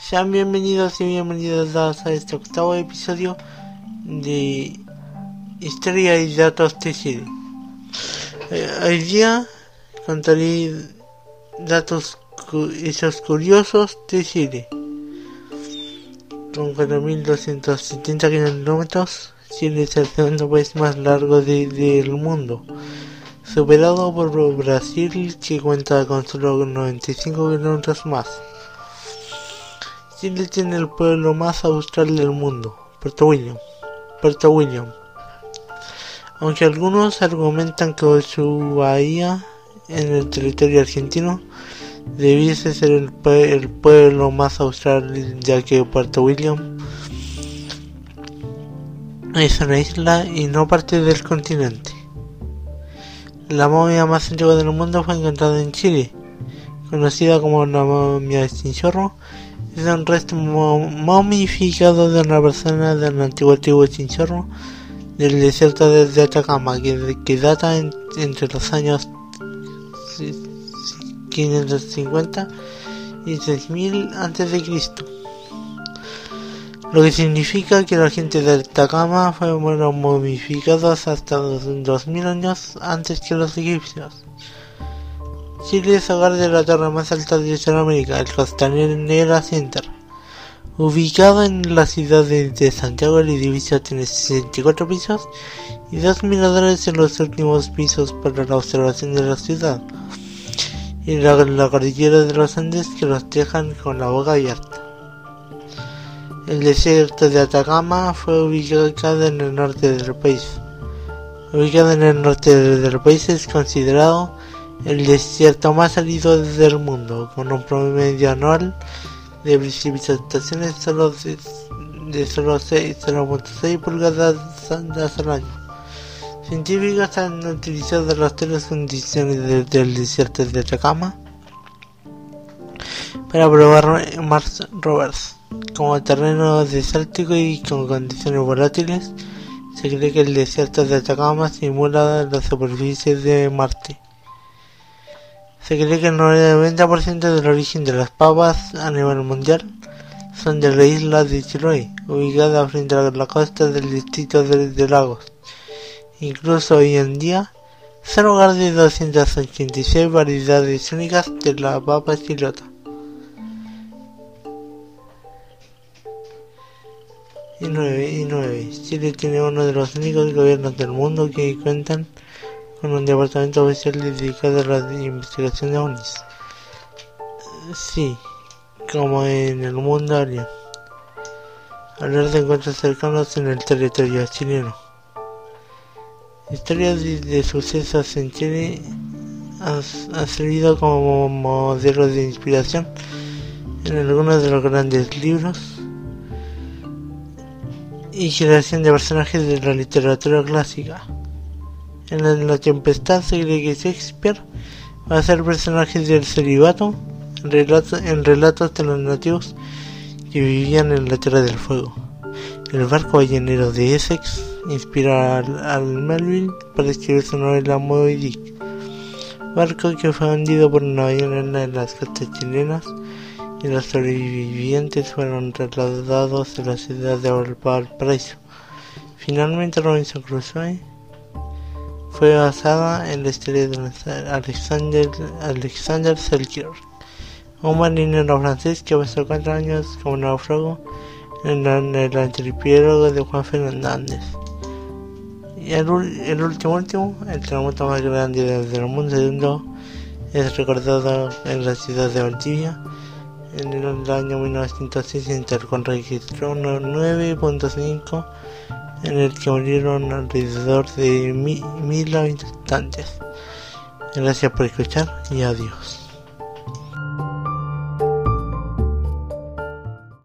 Sean bienvenidos y bienvenidas a este octavo episodio de Historia y Datos Chile. Eh, hoy día contaré datos hechos curiosos de Chile. Con 4.270 kilómetros, Chile es el segundo país más largo del mundo, superado por Brasil que cuenta con solo 95 kilómetros más. Chile tiene el pueblo más austral del mundo, Puerto William. Puerto William. Aunque algunos argumentan que su bahía en el territorio argentino debiese ser el, pueblo más austral ya que Puerto William es una isla y no parte del continente. La momia más antigua del mundo fue encontrada en Chile, conocida como la momia de Chinchorro es un resto momificado de una persona del antiguo tribu Chinchorro del desierto de Atacama que, data entre los años 550 y 6000 a.C. Lo que significa que la gente de Atacama fueron momificados hasta 2000 años antes que los egipcios. Chile es hogar de la torre más alta de Sudamérica, el Costanera Center. Ubicado en la ciudad de, Santiago, el edificio tiene 64 pisos y dos miradores en los últimos pisos para la observación de la ciudad y la, la cordillera de los Andes que los dejan con la boca abierta. El desierto de Atacama fue ubicado en el norte del país. Ubicado en el norte del país es considerado el desierto más árido del mundo, con un promedio anual de precipitaciones de, solo 0.6 pulgadas al año. Científicos han utilizado las tres condiciones del desierto de Atacama para probar Mars rovers. Como terreno desértico y con condiciones volátiles, se cree que el desierto de Atacama simula la superficie de Marte. Se cree que el 90% del origen de las papas a nivel mundial son de la isla de Chiloé, ubicada frente a la costa del distrito de, Lagos. Incluso hoy en día, el hogar de 286 variedades únicas de la papa chilota. Y 9, y 9. Chile tiene uno de los únicos gobiernos del mundo que cuentan con un departamento oficial dedicado a la investigación de ovnis. Sí, como en el mundo alien. Hablar de encuentros cercanos en el territorio chileno. Historias de, sucesos en Chile han, servido como modelo de inspiración en algunos de los grandes libros y creación de personajes de la literatura clásica. En la tempestad se cree que Shakespeare va a ser personaje del celibato en relatos, de los nativos que vivían en la Tierra del Fuego. El barco ballenero de Essex inspira al, Melville para escribir su novela Moby barco que fue hundido por una ballena en las costas chilenas y los sobrevivientes fueron trasladados a la ciudad de Valparaíso. Finalmente Robinson Crusoe fue basada en la historia de Alexander, Alexander Selkirk, un marinero francés que pasó cuatro años como náufrago en, el archipiélago de Juan Fernández. Y el, último último, el terremoto más grande del mundo es recordado en la ciudad de Valdivia en el año 1960 con registro 9.5 en el que murieron alrededor de mil habitantes. Gracias por escuchar y adiós.